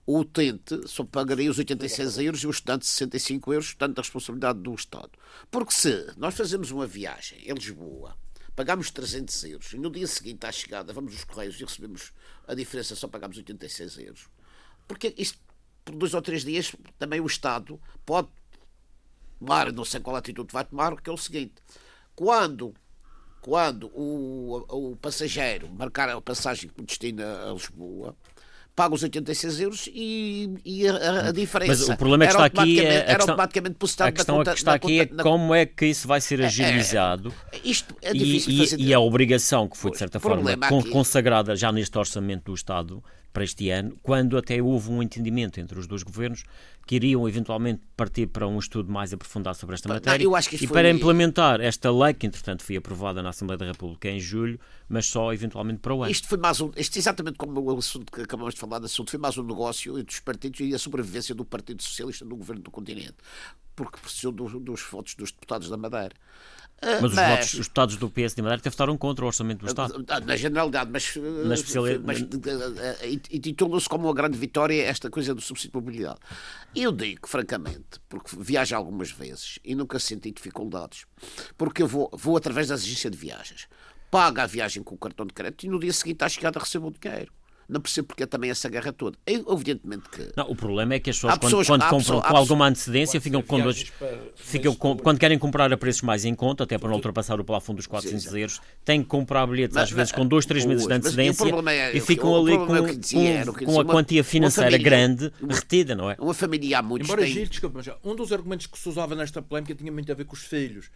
o utente só pagaria os 86 euros e o estudante 65 euros, portanto, da responsabilidade do Estado. Porque se nós fazemos uma viagem em Lisboa, pagamos 300 euros e no dia seguinte à chegada vamos aos Correios e recebemos a diferença, só pagamos 86 euros. Porque isto, por dois ou três dias, também o Estado pode tomar, não sei qual atitude vai tomar, que é o seguinte: quando quando o, o passageiro marcar a passagem com destino a Lisboa, paga os 86 euros e, e a, a, diferença. Mas o problema é que está aqui é, era questão, automaticamente postado A questão conta, que está aqui conta, é como é que isso vai ser é, é, agilizado é, isto é difícil e, fazer... e, a obrigação que foi, de certa forma, consagrada já neste orçamento do Estado para este ano, quando até houve um entendimento entre os dois governos que iriam eventualmente partir para um estudo mais aprofundado sobre esta matéria não, e para implementar esta lei, que entretanto foi aprovada na Assembleia da República em julho, mas só eventualmente para o ano. Isto foi mais um, isto exatamente como o assunto que acabamos de falar, do assunto, foi mais um negócio entre os partidos e a sobrevivência do Partido Socialista no governo do continente, porque precisou dos, dos votos dos deputados da Madeira. Ah, mas, mas, os, votos, os deputados do PS de Madeira até votaram contra o orçamento do Estado. Ah, na generalidade, mas, na especialidade... mas intitula-se como uma grande vitória esta coisa do subsídio de mobilidade. Eu digo, francamente, porque viajo algumas vezes e nunca senti dificuldades, porque eu vou, vou através da agência de viagens, pago a viagem com o cartão de crédito e no dia seguinte à chegada recebo o dinheiro não percebo porque é também essa guerra toda. Evidentemente que. Não, o problema é que as pessoas, pessoas quando, quando compram com alguma antecedência, ficam com dois. Ficam com, quando querem comprar a preços mais em conta, até para não ultrapassar o plafond dos 400 sim, euros, têm que comprar bilhetes às vezes com dois, três meses de antecedência é, e ficam ali com, é com, com a quantia financeira grande retida, não é? Uma família há muitos. Embora tem... giro, desculpa, um dos argumentos que se usava nesta polémica tinha muito a ver com os filhos.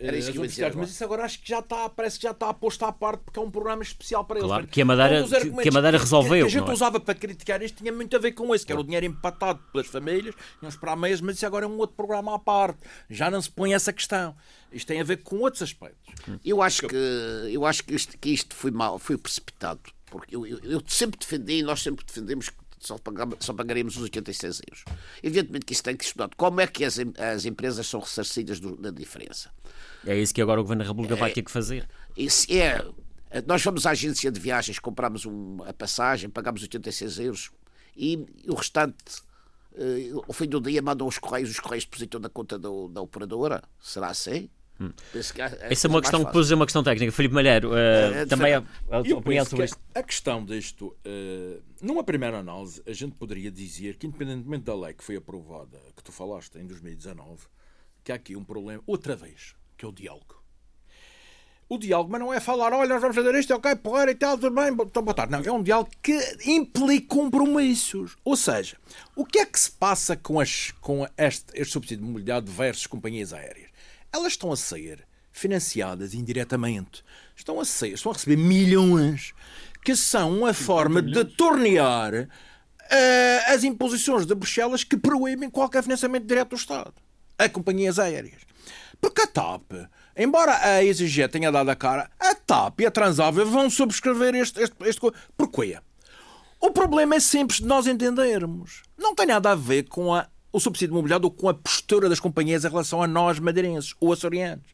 Era isso que dizer, mas isso agora acho que já está, parece que já está posto à parte porque é um programa especial para eles. Claro, que a Madeira, que, que a Madeira resolveu. Que, que a gente é? usava para criticar isto tinha muito a ver com isso, que era o dinheiro empatado pelas famílias, iam esperar meias, mas isso agora é um outro programa à parte. Já não se põe essa questão. Isto tem a ver com outros aspectos. Eu acho que, eu acho que, isto, que isto foi mal, foi precipitado. Porque eu, eu, eu sempre defendi, nós sempre defendemos que só, pagamos, só pagaremos os 86 euros. Evidentemente que isso tem que estudar. Como é que as, as empresas são ressarcidas do, da diferença? É isso que agora o Governo da República é, vai ter que fazer. Isso é. Nós vamos à agência de viagens, compramos um, a passagem, pagamos 86 euros e, o restante uh, ao fim do dia mandam os correios, os correios depositam na conta do, da operadora. Será assim? Hum. É Essa é uma questão, pôs uma questão técnica. Filipe Malheiro, uh, é, também a, a opinião sobre isto. A questão disto, uh, numa primeira análise, a gente poderia dizer que, independentemente da lei que foi aprovada, que tu falaste em 2019, que há aqui um problema, outra vez, que é o diálogo. O diálogo, mas não é falar, olha, nós vamos fazer isto, ok, porra e tal, tudo bem, então botar. Não, é um diálogo que implica compromissos. Ou seja, o que é que se passa com, as, com este, este subsídio de mobilidade versus companhias aéreas? elas estão a ser financiadas indiretamente. Estão a, ser, estão a receber milhões, que são uma forma de tornear uh, as imposições de Bruxelas que proíbem qualquer financiamento direto do Estado a companhias aéreas. Porque a TAP, embora a EasyJet tenha dado a cara, a TAP e a Transável vão subscrever este, este, este Porquê? O problema é simples de nós entendermos. Não tem nada a ver com a o subsídio imobiliário ou com a postura das companhias em relação a nós madeirenses ou açorianos.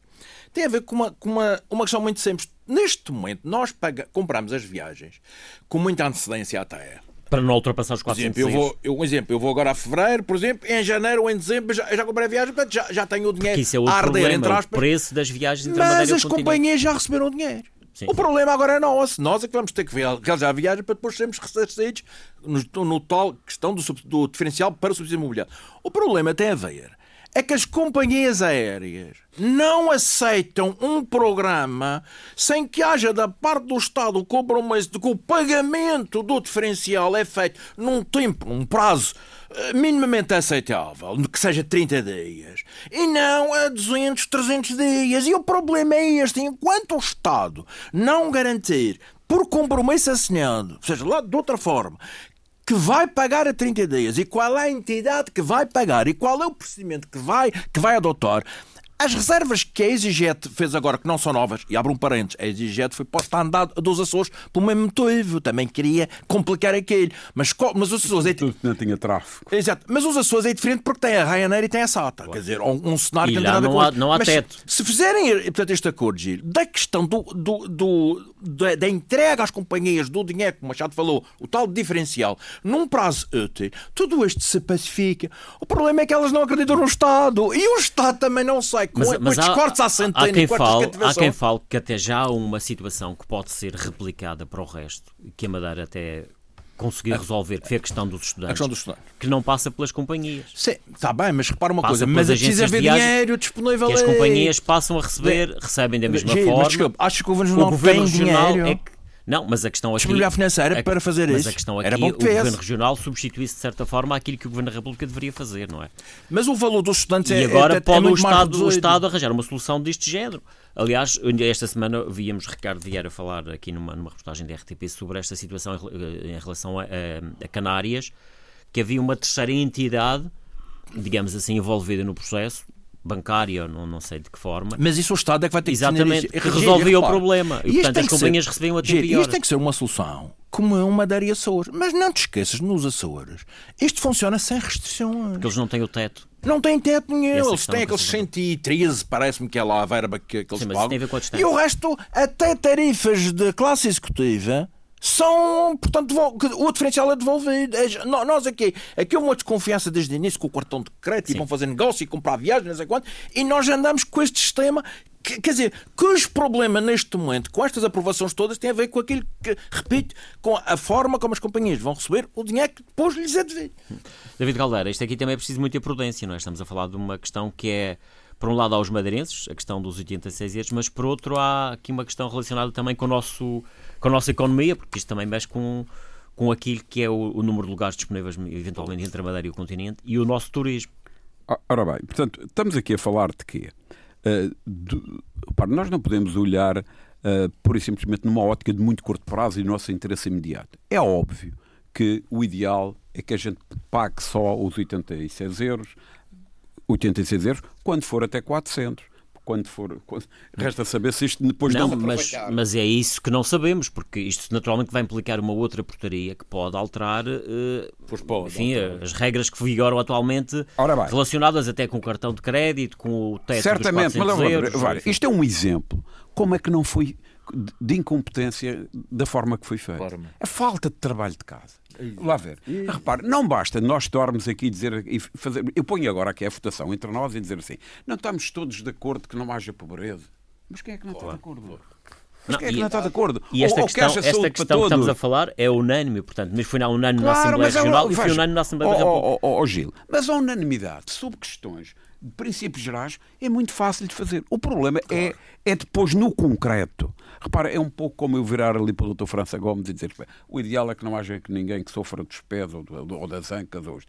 Tem a ver com uma, com uma, uma questão muito simples. Neste momento, nós paga, compramos as viagens com muita antecedência até. Para não ultrapassar os 400 exemplo, eu vou, eu, Um exemplo, eu vou agora a fevereiro, por exemplo, em janeiro ou em dezembro já, já comprei a viagem, portanto já, já tenho o dinheiro isso é a arder, problema, entre aspas. O preço das viagens Mas as companhias já receberam o dinheiro. Sim, o problema agora é nosso. Nós é que vamos ter que realizar a viagem para depois sermos ressarcidos no, no tal questão do, do diferencial para o subsídio imobiliário. O problema tem a ver é que as companhias aéreas não aceitam um programa sem que haja da parte do Estado o compromisso de que o pagamento do diferencial é feito num tempo, num prazo eh, minimamente aceitável, que seja 30 dias, e não a 200, 300 dias. E o problema é este: enquanto o Estado não garantir por compromisso assinado, ou seja, lá de outra forma, que vai pagar a 30 dias. E qual é a entidade que vai pagar? E qual é o procedimento que vai, que vai adotar, as reservas que a EasyJet fez agora, que não são novas, e abro um parênteses, a EasyJet foi posta a andar dos Açores pelo mesmo motivo, também queria complicar aquilo. Mas, mas os Açores. É... Não tinha tráfego. Exato, mas os Açores é diferente porque tem a Ryanair e tem a SATA. Claro. Quer dizer, um, um cenário e que não, não há, não há teto. Se fizerem portanto, este acordo, Giro, da questão do, do, do, da, da, entrega às companhias do dinheiro, como o Machado falou, o tal diferencial, num prazo útil, tudo isto se pacifica. O problema é que elas não acreditam no Estado e o Estado também não sai com, mas, mas há, cortes à centena. Há quem, fale, há quem fale que até já há uma situação que pode ser replicada para o resto, que a Madeira até conseguir resolver, que foi a questão dos estudantes. A questão dos estudantes. Que não passa pelas companhias. Sim, está bem, mas repara uma passa coisa, mas é preciso haver dinheiro disponível. Que as companhias passam a receber, recebem da mesma forma. Mas desculpa, acho que o governo não tem dinheiro. É que não, mas a questão aqui. Disponibilidade financeira a, para fazer mas isso. Mas a questão aqui, o Governo Regional substitui-se de certa forma àquilo que o Governo da República deveria fazer, não é? Mas o valor dos estudantes e é. E agora é, pode é o, Estado, o Estado arranjar uma solução deste género. Aliás, esta semana víamos Ricardo Vieira falar aqui numa, numa reportagem da RTP sobre esta situação em, em relação a, a, a Canárias, que havia uma terceira entidade digamos assim, envolvida no processo, bancária, não, não sei de que forma. Mas isso o Estado é que vai ter Exatamente, que resolvia o problema. E, e portanto, as companhias ser, recebiam até pior. Isto tem que ser uma solução como é uma dar Açores. Mas não te esqueças, nos Açores, isto funciona sem restrições. Porque eles não têm o teto. Não têm teto nenhum. Eles têm aqueles 113, parece-me que é lá a verba que, que eles Sim, pagam. E o resto, até tarifas de classe executiva são, portanto, o diferencial é devolvido. É, nós aqui, aqui houve uma desconfiança desde o início com o cartão de crédito Sim. e vão fazer negócio e comprar viagens, não sei quanto, e nós andamos com este sistema. Que, quer dizer, cujo problema neste momento, com estas aprovações todas, tem a ver com aquilo que, repito, com a forma como as companhias vão receber o dinheiro que depois lhes é devido. David Caldeira, isto aqui também é preciso muita prudência, não é? Estamos a falar de uma questão que é por um lado aos madeirenses, a questão dos 86 euros, mas por outro há aqui uma questão relacionada também com, o nosso, com a nossa economia, porque isto também mexe com, com aquilo que é o, o número de lugares disponíveis eventualmente entre a Madeira e o continente e o nosso turismo. Ora bem, portanto, estamos aqui a falar de quê? Uh, de, nós não podemos olhar uh, pura e simplesmente numa ótica de muito curto prazo e do nosso interesse imediato. É óbvio que o ideal é que a gente pague só os 86 euros, 86 euros, quando for até 400. Quando for. Quando... Resta saber se isto depois não. Mas, mas é isso que não sabemos, porque isto naturalmente vai implicar uma outra portaria que pode alterar uh, pode, enfim, alterar. as regras que vigoram atualmente relacionadas até com o cartão de crédito, com o teto Certamente, dos 400 mas, euros. Vai, isto é um exemplo. Como é que não foi de incompetência da forma que foi feito? Forma. A falta de trabalho de casa. Lá ver. Repare, não basta nós estarmos aqui dizer e fazer. Eu ponho agora aqui a votação entre nós e dizer assim: não estamos todos de acordo que não haja pobreza. Mas quem é que não está de acordo? Mas não, quem é que não está de acordo? E esta ou, questão, que esta questão que estamos a falar é unânime, portanto, mas foi unânime claro, na Assembleia é Regional é, e foi unânime na Assembleia oh, da República. Oh, oh, oh, Gil, mas a unanimidade sobre questões de princípios gerais é muito fácil de fazer. O problema é, claro. é, é depois no concreto. Repara, é um pouco como eu virar ali para o Dr. França Gomes e dizer o ideal é que não haja ninguém que sofra dos pés ou, ou das ancas. Ou,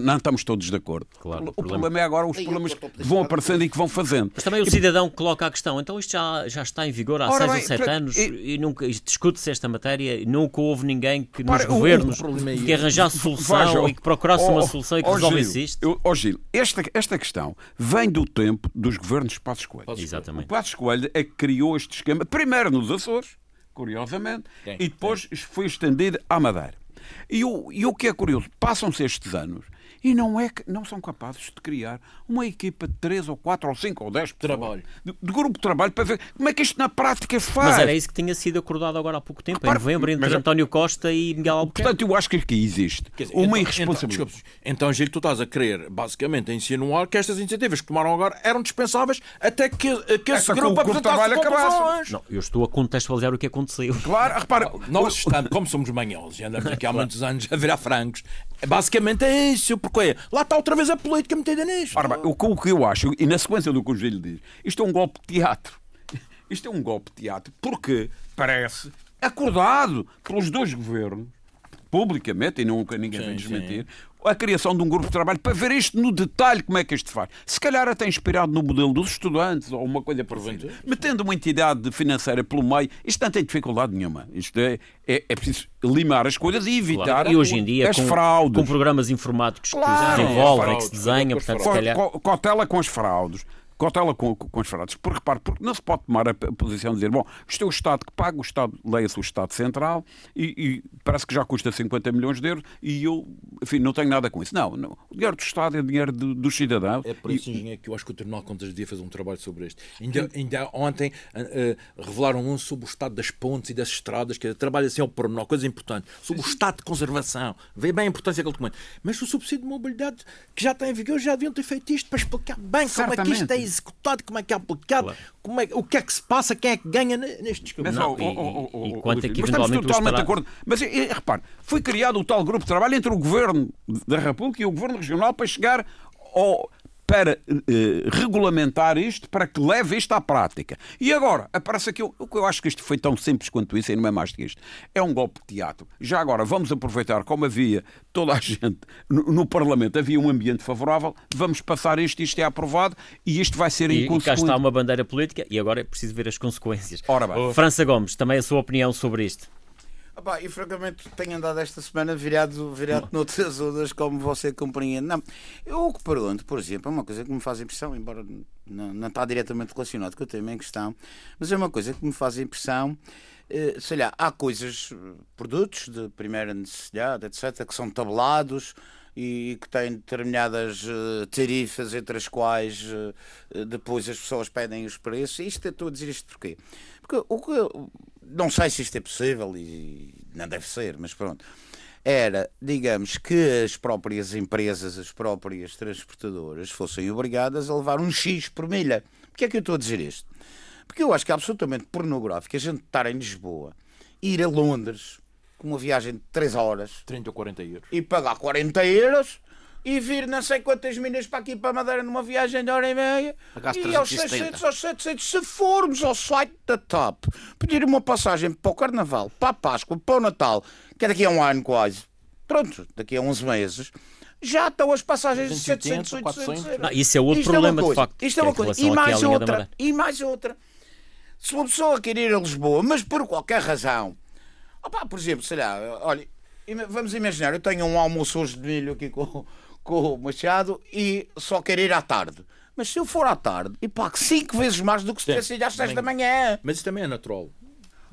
não estamos todos de acordo. Claro, o, problema... problema... é agora os problemas que vão aparecendo e que vão fazendo. Mas também o cidadão coloca a questão, então isto já, já está em vigor há Ora, 6 ou 7 anos e, e nunca discute-se esta matéria e nunca houve ninguém que nos para, governos o, o é que arranjasse solução e que procurasse oh, uma solução e que oh, resolvesse isto. Ó oh, Gil, esta, esta questão vem do tempo dos governos de Passos Coelho. Exatamente. O Passos Coelho é que criou este esquema, primeiro nos Açores, curiosamente, Quem? e depois Quem? foi estendido à Madeira. E o, e o que é curioso, passam-se estes anos e não é que não são capazes de criar uma equipa de 3 ou 4 ou 5 ou 10 trabalho. De, de, grupo de trabalho para ver como é que isto na prática faz. Mas era isso que tinha sido acordado agora há pouco tempo, Repara, em novembro, entre mas, António Costa e Miguel Albuquerque. Portanto, eu acho que aqui existe dizer, uma então, irresponsabilidade. Então, então, Gil, tu estás a querer, basicamente, insinuar que estas iniciativas que tomaram agora eram dispensáveis até que, que esse grupo apresentasse acabasse. Não, eu estou a contextualizar o que aconteceu. Claro, repara... Nós, estamos, como somos manhosos e andamos aqui há muitos anos a virar frangos, basicamente é isso, porque lá está outra vez a política metida nisto. Ora, bem, o, que eu acho, e na sequência do que o Gil diz, isto é um golpe de teatro. Isto é um golpe de teatro porque parece acordado pelos dois governos, publicamente, e nunca ninguém sim, vem desmentir, sim a criação de um grupo de trabalho para ver isto no detalhe como é que isto faz. Se calhar até inspirado no modelo dos estudantes ou uma coisa por assim. Metendo uma entidade financeira pelo meio, isto não tem dificuldade nenhuma. Isto é, é, é preciso limar as coisas e evitar claro. e hoje em dia, as com, fraudes. Com programas informáticos claro, que se desenvolvem, que se desenham, portanto, se calhar... Cautela com as fraudes cautela com, com os fraudes. Porque, repare, porque não se pode tomar a posição de dizer, bom, isto é o Estado que paga, o Estado, leia-se o Estado Central, e, e, parece que já custa 50 milhões de euros, e eu, enfim, não tenho nada com isso. Não, não. o dinheiro do Estado é dinheiro dos do cidadãos. É por isso, e, engenheiro, que eu acho que o Tribunal de Contas devia fazer um trabalho sobre isto. Ainda, ainda ontem uh, revelaram um sobre o estado das pontes e das estradas, que trabalha assim ao pormenor, coisa importante, sobre o estado de conservação. Vê bem a importância daquele documento. Mas o subsídio de mobilidade, que já está em vigor, já deviam ter feito isto para explicar bem Certamente. como é que isto é executado, como é que é aplicado, claro. como é, o que é que se passa, quem é que ganha nestes caminhos. Não, e, oh, oh, e, quanto é que mas totalmente de acordo. Mas repare, foi criado o tal grupo de trabalho entre o Governo da República e o Governo Regional para chegar ao para eh, regulamentar isto, para que leve isto à prática. E agora, aparece aqui, o que eu acho que isto foi tão simples quanto isso, e não é mais que isto. É um golpe de teatro. Já agora, vamos aproveitar, como havia toda a gente no, no Parlamento, havia um ambiente favorável, vamos passar isto, isto é aprovado, e isto vai ser e, inconsequente. E cá está uma bandeira política, e agora é preciso ver as consequências. Ora bem. França Gomes, também a sua opinião sobre isto. E francamente tenho andado esta semana virado, virado noutras ondas, como você compreende. Não, eu o que pergunto, por exemplo, é uma coisa que me faz impressão, embora não, não está diretamente relacionado com o tema em questão, mas é uma coisa que me faz impressão. Eh, sei lá, há coisas, produtos de primeira necessidade, etc., que são tabelados e que têm determinadas uh, tarifas entre as quais uh, depois as pessoas pedem os preços. Isto, estou a dizer isto porquê? Porque o que não sei se isto é possível e não deve ser, mas pronto. Era, digamos, que as próprias empresas, as próprias transportadoras fossem obrigadas a levar um X por milha. Porquê é que eu estou a dizer isto? Porque eu acho que é absolutamente pornográfico a gente estar em Lisboa, ir a Londres, com uma viagem de 3 horas 30 ou 40 euros e pagar 40 euros e vir não sei quantas milhas para aqui para Madeira numa viagem de hora e meia e aos 600, aos 700 se formos ao site da TAP pedir uma passagem para o Carnaval, para a Páscoa, para o Natal que é daqui a um ano quase pronto, daqui a 11 meses já estão as passagens de 700, 800 euros. Não, isso é outro isto problema, é de facto. Isto é uma coisa. E mais outra. E mais outra. Se uma pessoa quer ir a Lisboa, mas por qualquer razão, opa, por exemplo, sei lá, olha, vamos imaginar, eu tenho um almoço hoje de milho aqui com, com o Machado e só quero ir à tarde. Mas se eu for à tarde e pago 5 vezes mais do que se tivesse ido às 6 da manhã. Mas isso também é natural.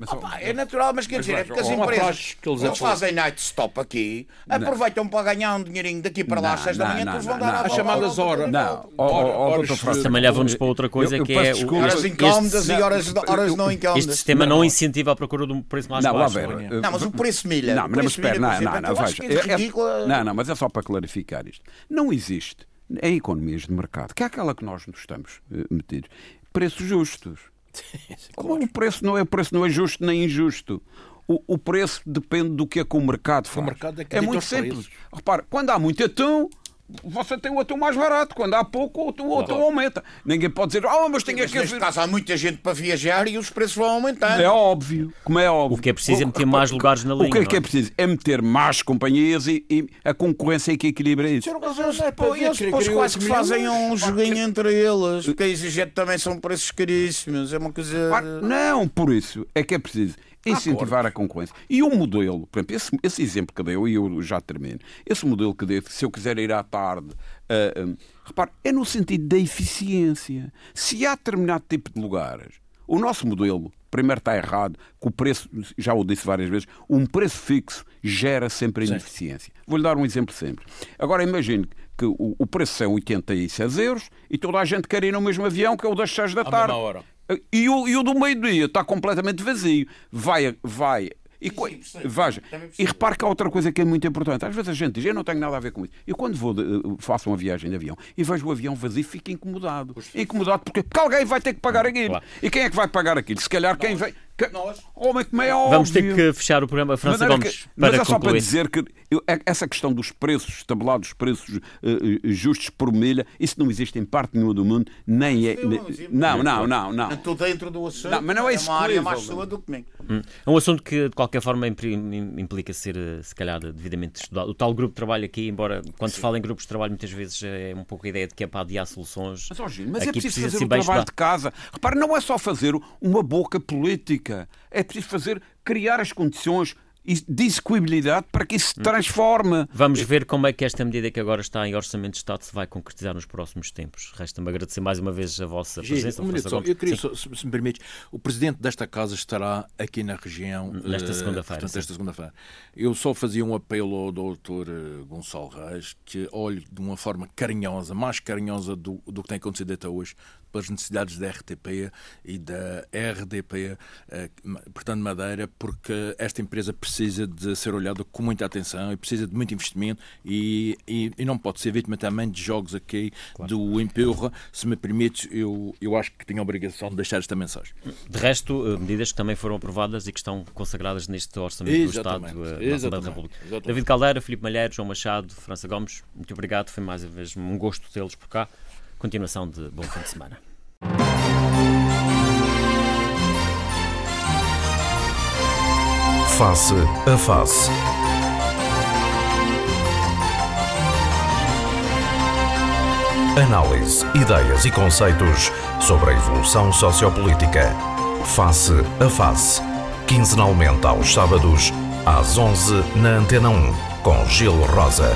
Mas, Opa, é natural, mas quer mas, dizer, é porque as empresas que eles, fazem night stop aqui, não. aproveitam para ganhar um dinheirinho daqui para lá às 6 da manhã, depois vão dar as chamadas horas. Não, horas. Também levamos para outra coisa eu, eu que é o, horas incómodas e horas, horas não incómodas. Este sistema não, incentiva a procura de um preço mais não, baixo. Ver, não, mas o preço milha. Não, mas espera, não, não, não, veja. É não, não, mas é só para clarificar isto. Não existe em economias de mercado, que é aquela que nós nos estamos eh, metidos, preços justos. Claro. O preço não é, preço não é justo nem injusto. O, o preço depende do que é que o mercado faz. O mercado é, é muito simples. Repara, quando há muito atum, você tem o atum mais barato. Quando há pouco, o atum, o atum aumenta. Ninguém pode dizer, ah, oh, mas tem aqui. Neste caso, há muita gente para viajar e os preços vão aumentando. É óbvio. Como é óbvio. O que é preciso é meter mais lugares na linha. O que é que é, é preciso? É meter mais companhias e, e a concorrência é que equilibra isso. Mas eles, eles depois quase que fazem um joguinho entre eles. Porque a exigente também são preços caríssimos. É uma coisa. Não, por isso é que é preciso incentivar a concorrência. E o modelo, por exemplo, esse, esse exemplo que deu, e eu já termino, esse modelo que deu, se eu quiser ir à tarde, uh, uh, repare, é no sentido da eficiência. Se há determinado tipo de lugares, o nosso modelo, primeiro está errado, que o preço, já o disse várias vezes, um preço fixo gera sempre ineficiência. Vou-lhe dar um exemplo sempre. Agora imagine que o, o preço são 86 euros e toda a gente quer ir no mesmo avião que é o das 6 da tarde. E o, e o do meio-dia está completamente vazio. Vai, vai e, veja, e repare que há outra coisa que é muito importante. Às vezes a gente diz, eu não tenho nada a ver com isso. Eu quando vou de, faço uma viagem de avião e vejo o avião vazio, fico incomodado. Incomodado porque, porque alguém vai ter que pagar aquilo. Claro. E quem é que vai pagar aquilo? Se calhar quem vem. Nós. Homem, como é óbvio. Vamos ter que fechar o programa. França Gomes, que, Mas é só para dizer que eu, é, essa questão dos preços tabelados, preços uh, justos por milha, isso não existe em parte nenhuma do mundo, nem é. Não, não, não, não. Estou dentro do assunto. Não, mas não é, é uma área mais sua do que mim. Hum. É um assunto que, de qualquer forma, implica ser, eh, se calhar, devidamente estudado. O tal grupo de trabalho aqui, embora quando Sim. se fala em grupos de trabalho, muitas vezes é um pouco a ideia de que é para adiar soluções. Mas, oh, Gino, mas é preciso fazer o trabalho estudado. de casa. Repare, não é só fazer uma boca política. É preciso fazer, criar as condições de execuibilidade para que isso se transforme. Vamos ver como é que esta medida que agora está em Orçamento de Estado se vai concretizar nos próximos tempos. Resta-me agradecer mais uma vez a vossa Giro, presença. Um só. Eu queria, só, se, me permite, o Presidente desta Casa estará aqui na região nesta eh, segunda-feira. Uh, esta segunda-feira. Eu só fazia um apelo ao Dr. Eh, Gonçalo Reis que olhe de uma forma carinhosa, mais carinhosa do, do que tem acontecido até hoje, pelas necessidades da RTP e da RDP, eh, portanto Madeira, porque esta empresa precisa de ser olhada com muita atenção e precisa de muito investimento e, e, e não pode ser vítima também de jogos aqui claro. do empurra. Se me permite, eu, eu acho que tenho a obrigação de deixar esta mensagem. De resto, eh, medidas que também foram aprovadas e que estão consagradas neste orçamento Exatamente. do Estado eh, da República. Exatamente. David Caldeira, Filipe Malheiro, João Machado, França Gomes, muito obrigado. Foi mais uma vez um gosto tê-los por cá. Continuação de bom fim de semana. Face a Face. Análise, ideias e conceitos sobre a evolução sociopolítica. Face a Face. Quinzenalmente aos sábados, às 11 na Antena 1, com Gil Rosa.